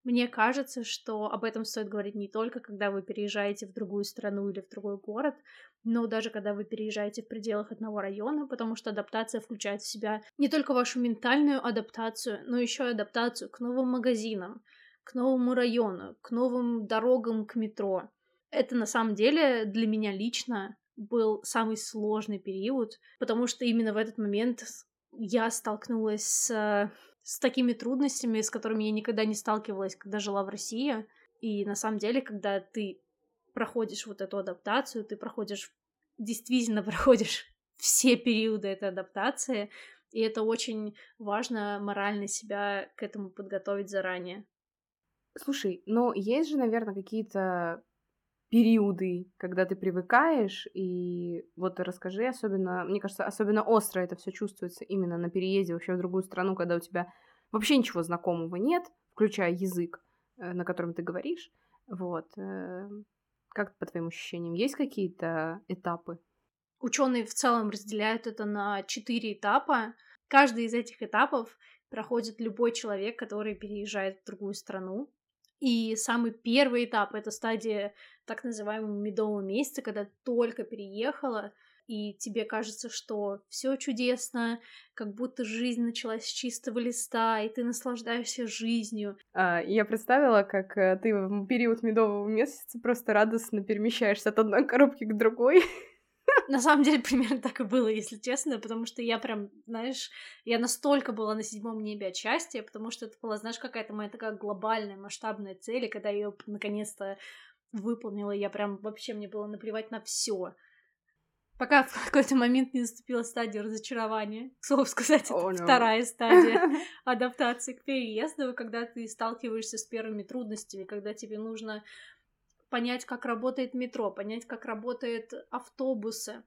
Мне кажется, что об этом стоит говорить не только, когда вы переезжаете в другую страну или в другой город, но даже когда вы переезжаете в пределах одного района, потому что адаптация включает в себя не только вашу ментальную адаптацию, но еще и адаптацию к новым магазинам, к новому району, к новым дорогам к метро. Это на самом деле для меня лично был самый сложный период, потому что именно в этот момент я столкнулась с, с такими трудностями, с которыми я никогда не сталкивалась, когда жила в России. И на самом деле, когда ты проходишь вот эту адаптацию, ты проходишь, действительно проходишь все периоды этой адаптации, и это очень важно морально себя к этому подготовить заранее. Слушай, но есть же, наверное, какие-то периоды, когда ты привыкаешь, и вот расскажи, особенно, мне кажется, особенно остро это все чувствуется именно на переезде вообще в другую страну, когда у тебя вообще ничего знакомого нет, включая язык, э, на котором ты говоришь. Вот. э, Как по твоим ощущениям, есть какие-то этапы? Ученые в целом разделяют это на четыре этапа. Каждый из этих этапов проходит любой человек, который переезжает в другую страну. И самый первый этап — это стадия так называемого медового месяца, когда только переехала, и тебе кажется, что все чудесно, как будто жизнь началась с чистого листа, и ты наслаждаешься жизнью. А, Я представила, как э, ты в период медового месяца просто радостно перемещаешься от одной коробки к другой. На самом деле, примерно так и было, если честно, потому что я прям, знаешь, я настолько была на седьмом небе от счастья, потому что это была, знаешь, какая-то моя такая глобальная, масштабная цель, и когда я ее наконец-то выполнила, я прям вообще мне было наплевать на все. Пока в какой-то момент не наступила стадия разочарования. К слову сказать, это Oh, no. вторая стадия адаптации к переезду, когда ты сталкиваешься с первыми трудностями, когда тебе нужно понять, как работает метро, понять, как работают автобусы.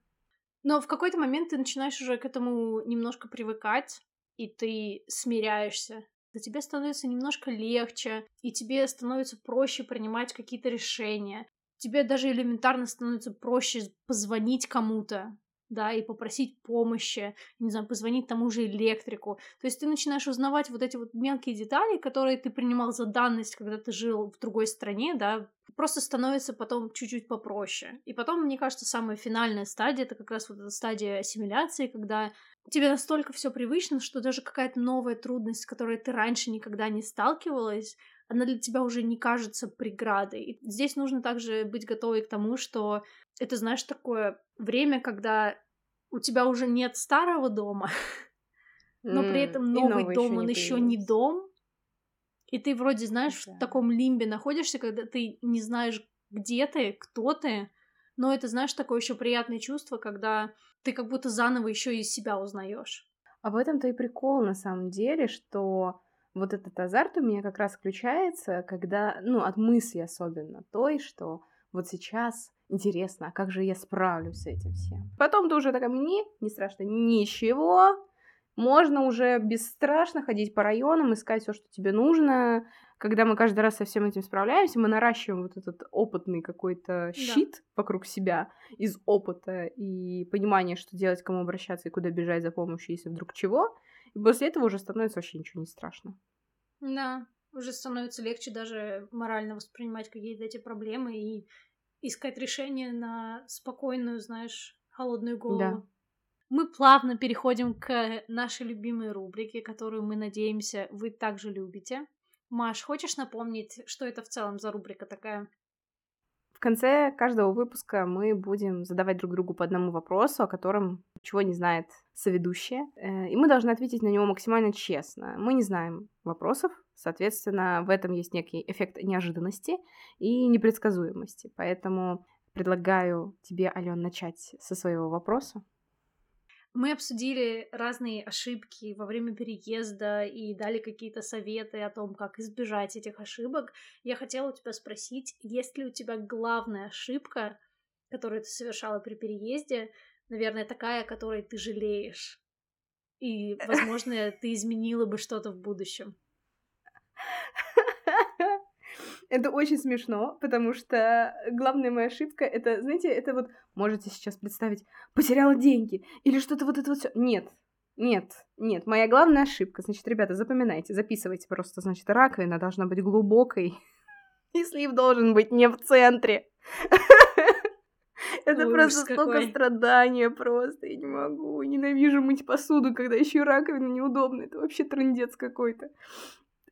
Но в какой-то момент ты начинаешь уже к этому немножко привыкать, и ты смиряешься. И тебе становится немножко легче, и тебе становится проще принимать какие-то решения. Тебе даже элементарно становится проще позвонить кому-то, да, и попросить помощи, не знаю, позвонить тому же электрику. То есть ты начинаешь узнавать вот эти вот мелкие детали, которые ты принимал за данность, когда ты жил в другой стране, да, просто становится потом чуть-чуть попроще. И потом, мне кажется, самая финальная стадия это как раз вот эта стадия ассимиляции, когда тебе настолько все привычно, что даже какая-то новая трудность, с которой ты раньше никогда не сталкивалась, она для тебя уже не кажется преградой. И здесь нужно также быть готовой к тому, что это, знаешь, такое время, когда у тебя уже нет старого дома, но при этом новый новый дом, он еще не дом, и ты вроде, знаешь, Да. в таком лимбе находишься, когда ты не знаешь, где ты, кто ты, но это, знаешь, такое еще приятное чувство, когда ты как будто заново еще и себя узнаешь. А в этом-то и прикол на самом деле, что вот этот азарт у меня как раз включается, когда, ну, от мысли особенно той, что вот сейчас интересно, а как же я справлюсь с этим всем. Потом ты уже такая, мне не страшно ничего, Можно уже бесстрашно ходить по районам, искать все, что тебе нужно. Когда мы каждый раз со всем этим справляемся, мы наращиваем вот этот опытный какой-то щит да. вокруг себя из опыта и понимания, что делать, кому обращаться и куда бежать за помощью, если вдруг чего. И после этого уже становится вообще ничего не страшно. Да, уже становится легче даже морально воспринимать какие-то эти проблемы и искать решение на спокойную, знаешь, холодную голову. Да. Мы плавно переходим к нашей любимой рубрике, которую мы надеемся, вы также любите. Маш, хочешь напомнить, что это в целом за рубрика такая? В конце каждого выпуска мы будем задавать друг другу по одному вопросу, о котором чего не знает соведущая, э, и мы должны ответить на него максимально честно. Мы не знаем вопросов, соответственно, в этом есть некий эффект неожиданности и непредсказуемости. Поэтому предлагаю тебе, Ален, начать со своего вопроса. Мы обсудили разные ошибки во время переезда и дали какие-то советы о том, как избежать этих ошибок. Я хотела у тебя спросить, есть ли у тебя главная ошибка, которую ты совершала при переезде, наверное, такая, которой ты жалеешь? И, возможно, ты изменила бы что-то в будущем. Это очень смешно, потому что главная моя ошибка это, знаете, это вот можете сейчас представить, потеряла деньги или что-то вот это вот все. Нет, нет, нет, моя главная ошибка. Значит, ребята, запоминайте, записывайте просто. Значит, раковина должна быть глубокой, и слив должен быть не в центре. Это просто столько страдания просто, я не могу. Ненавижу мыть посуду, когда еще раковина неудобно. Это вообще трендец какой-то.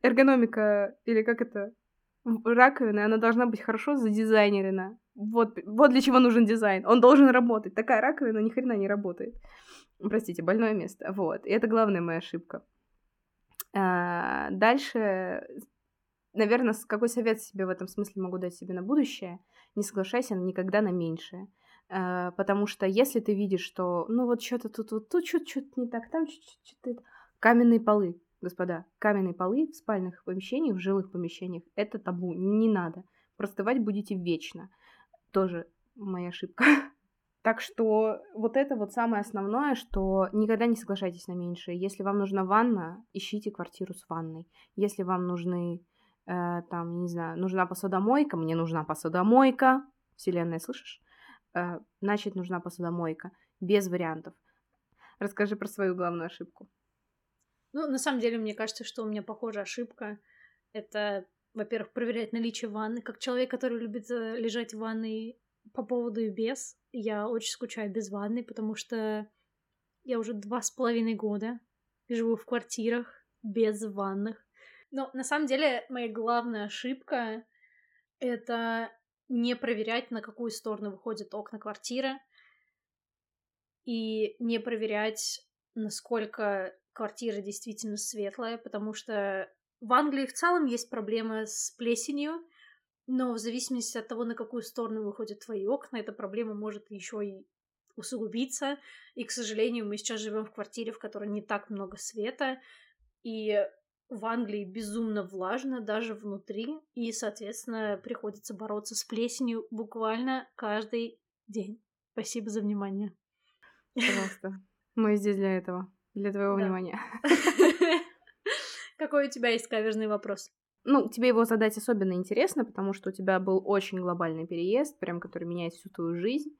Эргономика, или как это, раковина, она должна быть хорошо задизайнерена. Вот, вот для чего нужен дизайн. Он должен работать. Такая раковина ни хрена не работает. Простите, больное место. Вот. И это главная моя ошибка. А, дальше, наверное, какой совет себе в этом смысле могу дать себе на будущее? Не соглашайся никогда на меньшее. А, потому что если ты видишь, что, ну вот что-то тут, вот тут что-то не так, там что-то... Каменные полы Господа, каменные полы в спальных помещениях, в жилых помещениях – это табу, не надо. Простывать будете вечно. Тоже моя ошибка. Так что вот это вот самое основное, что никогда не соглашайтесь на меньшее. Если вам нужна ванна, ищите квартиру с ванной. Если вам нужны, э, там, не знаю, нужна посудомойка, мне нужна посудомойка, вселенная, слышишь? Э, значит, нужна посудомойка. Без вариантов. Расскажи про свою главную ошибку. Ну, на самом деле, мне кажется, что у меня похожая ошибка. Это, во-первых, проверять наличие ванны. Как человек, который любит э, лежать в ванной по поводу и без, я очень скучаю без ванны, потому что я уже два с половиной года живу в квартирах без ванных. Но на самом деле моя главная ошибка — это не проверять, на какую сторону выходят окна квартиры, и не проверять, насколько квартира действительно светлая, потому что в Англии в целом есть проблемы с плесенью, но в зависимости от того, на какую сторону выходят твои окна, эта проблема может еще и усугубиться. И, к сожалению, мы сейчас живем в квартире, в которой не так много света, и в Англии безумно влажно даже внутри, и, соответственно, приходится бороться с плесенью буквально каждый день. Спасибо за внимание. Пожалуйста. Мы здесь для этого для твоего да. внимания. Какой у тебя есть каверзный вопрос? Ну, тебе его задать особенно интересно, потому что у тебя был очень глобальный переезд, прям который меняет всю твою жизнь.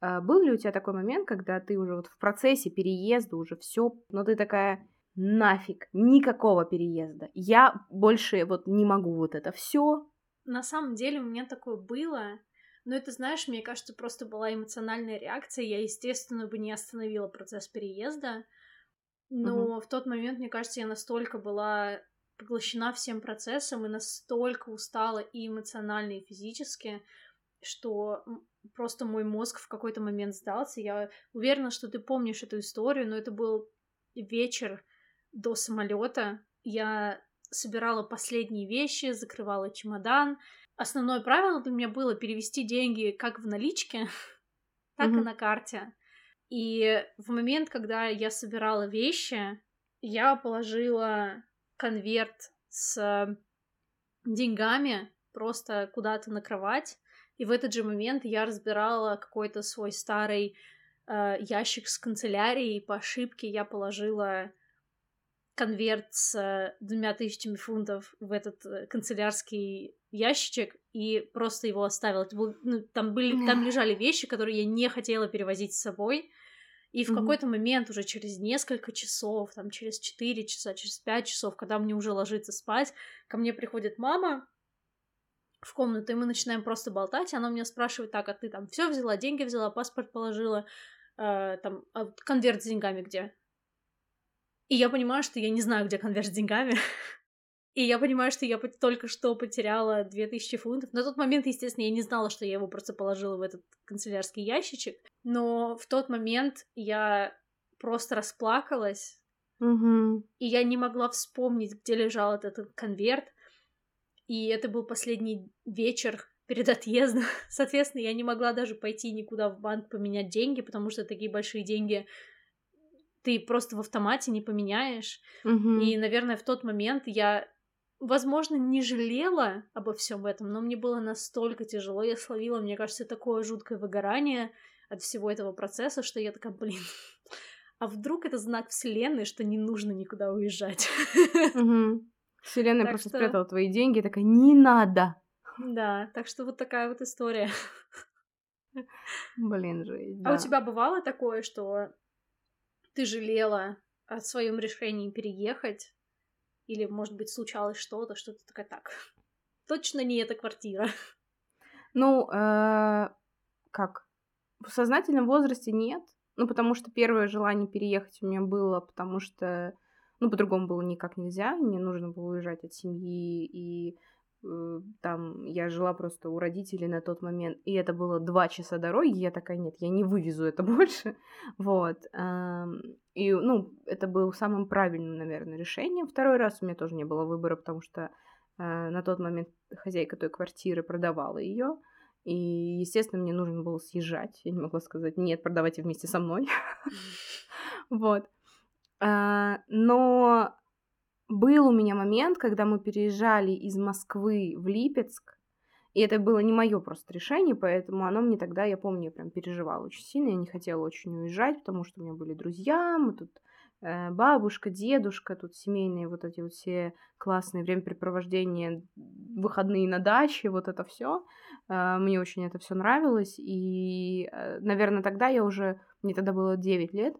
А, был ли у тебя такой момент, когда ты уже вот в процессе переезда уже все, но ты такая, нафиг, никакого переезда. Я больше вот не могу вот это все. На самом деле у меня такое было, но это, знаешь, мне кажется, просто была эмоциональная реакция. Я, естественно, бы не остановила процесс переезда. Но угу. в тот момент, мне кажется, я настолько была поглощена всем процессом и настолько устала и эмоционально, и физически, что просто мой мозг в какой-то момент сдался. Я уверена, что ты помнишь эту историю, но это был вечер до самолета. Я собирала последние вещи, закрывала чемодан. Основное правило для меня было перевести деньги как в наличке, так mm-hmm. и на карте. И в момент, когда я собирала вещи, я положила конверт с деньгами просто куда-то на кровать. И в этот же момент я разбирала какой-то свой старый э, ящик с канцелярией, по ошибке я положила конверт с э, двумя тысячами фунтов в этот э, канцелярский ящичек и просто его оставила. был, ну, там, были, там лежали вещи, которые я не хотела перевозить с собой. И в mm-hmm. какой-то момент, уже через несколько часов, там через 4 часа, через 5 часов, когда мне уже ложиться спать, ко мне приходит мама в комнату, и мы начинаем просто болтать, и она меня спрашивает, так, а ты там все взяла, деньги взяла, паспорт положила, э, там, а конверт с деньгами где? И я понимаю, что я не знаю, где конверт с деньгами. И я понимаю, что я только что потеряла 2000 фунтов. На тот момент, естественно, я не знала, что я его просто положила в этот канцелярский ящичек. Но в тот момент я просто расплакалась. Угу. И я не могла вспомнить, где лежал этот конверт. И это был последний вечер перед отъездом. Соответственно, я не могла даже пойти никуда в банк поменять деньги, потому что такие большие деньги ты просто в автомате не поменяешь. Угу. И, наверное, в тот момент я возможно, не жалела обо всем этом, но мне было настолько тяжело. Я словила, мне кажется, такое жуткое выгорание от всего этого процесса, что я такая, блин, а вдруг это знак Вселенной, что не нужно никуда уезжать? Угу. Вселенная так просто что... спрятала твои деньги, такая, не надо. Да, так что вот такая вот история. Блин, жизнь. Да. А у тебя бывало такое, что ты жалела о своем решении переехать, или, может быть, случалось что-то, что то такая так. Точно не эта квартира. Ну, э, как? В сознательном возрасте нет. Ну, потому что первое желание переехать у меня было, потому что, ну, по-другому было никак нельзя. Мне нужно было уезжать от семьи, и там я жила просто у родителей на тот момент, и это было два часа дороги, я такая, нет, я не вывезу это больше, вот, и, ну, это был самым правильным, наверное, решением. Второй раз у меня тоже не было выбора, потому что э, на тот момент хозяйка той квартиры продавала ее. И, естественно, мне нужно было съезжать. Я не могла сказать, нет, продавайте вместе со мной. Вот. А, но был у меня момент, когда мы переезжали из Москвы в Липецк, и это было не мое просто решение, поэтому оно мне тогда, я помню, я прям переживала очень сильно, я не хотела очень уезжать, потому что у меня были друзья, мы тут э, бабушка, дедушка, тут семейные вот эти вот все классные времяпрепровождения, выходные на даче, вот это все. Э, мне очень это все нравилось, и, э, наверное, тогда я уже, мне тогда было 9 лет,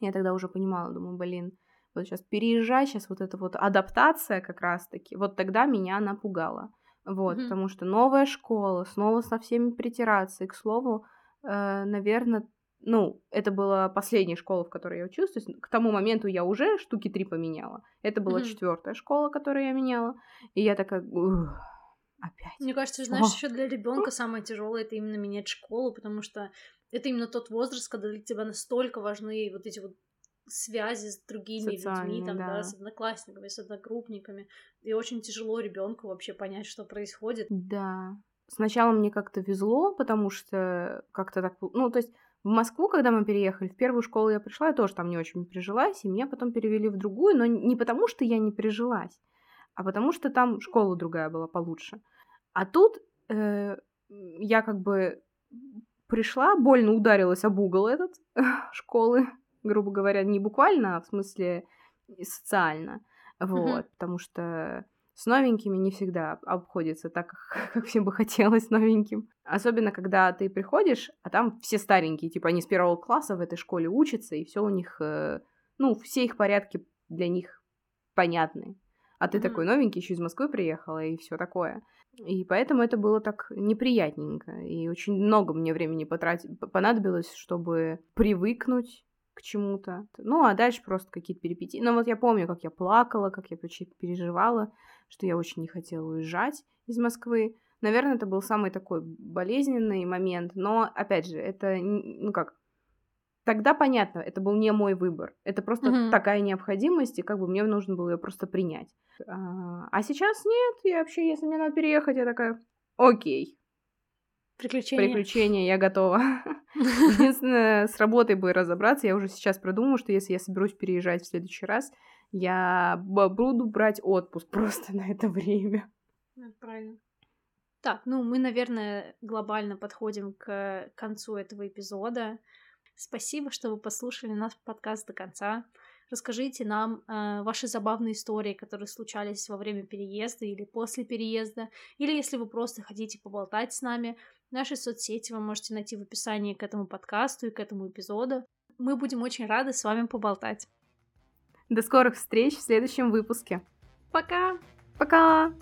я тогда уже понимала, думаю, блин, вот сейчас переезжать, сейчас вот эта вот адаптация как раз-таки, вот тогда меня напугала. Вот, mm-hmm. потому что новая школа, снова со всеми притираться. И, к слову, э, наверное, ну, это была последняя школа, в которой я училась. То есть к тому моменту я уже штуки три поменяла. Это была mm-hmm. четвертая школа, которую я меняла. И я такая, опять. Мне кажется, знаешь, еще для ребенка самое тяжелое это именно менять школу, потому что это именно тот возраст, когда для тебя настолько важны вот эти вот связи с другими людьми, там, да. да, с одноклассниками, с одногруппниками. И очень тяжело ребенку вообще понять, что происходит. Да. Сначала мне как-то везло, потому что как-то так... Ну, то есть в Москву, когда мы переехали, в первую школу я пришла, я тоже там не очень прижилась, и меня потом перевели в другую, но не потому, что я не прижилась, а потому что там школа другая была получше. А тут э, я как бы пришла, больно ударилась об угол этот школы, грубо говоря, не буквально, а в смысле социально. Вот, mm-hmm. потому что с новенькими не всегда обходится так, как всем бы хотелось новеньким. Особенно, когда ты приходишь, а там все старенькие, типа они с первого класса в этой школе учатся, и все у них, э, ну, все их порядки для них понятны. А ты mm-hmm. такой новенький, еще из Москвы приехала, и все такое. И поэтому это было так неприятненько. И очень много мне времени потратить понадобилось, чтобы привыкнуть к чему-то. Ну, а дальше просто какие-то перипетии. Но вот я помню, как я плакала, как я переживала, что я очень не хотела уезжать из Москвы. Наверное, это был самый такой болезненный момент, но, опять же, это, ну как, тогда понятно, это был не мой выбор. Это просто mm-hmm. такая необходимость, и как бы мне нужно было ее просто принять. А, а сейчас нет, и вообще, если мне надо переехать, я такая, окей, Приключения. Приключения, я готова. Единственное, с работой бы разобраться. Я уже сейчас продумала, что если я соберусь переезжать в следующий раз, я буду брать отпуск просто на это время. Правильно. Так, ну мы, наверное, глобально подходим к концу этого эпизода. Спасибо, что вы послушали наш подкаст до конца. Расскажите нам э, ваши забавные истории, которые случались во время переезда или после переезда, или если вы просто хотите поболтать с нами. Наши соцсети вы можете найти в описании к этому подкасту и к этому эпизоду. Мы будем очень рады с вами поболтать. До скорых встреч в следующем выпуске. Пока! Пока!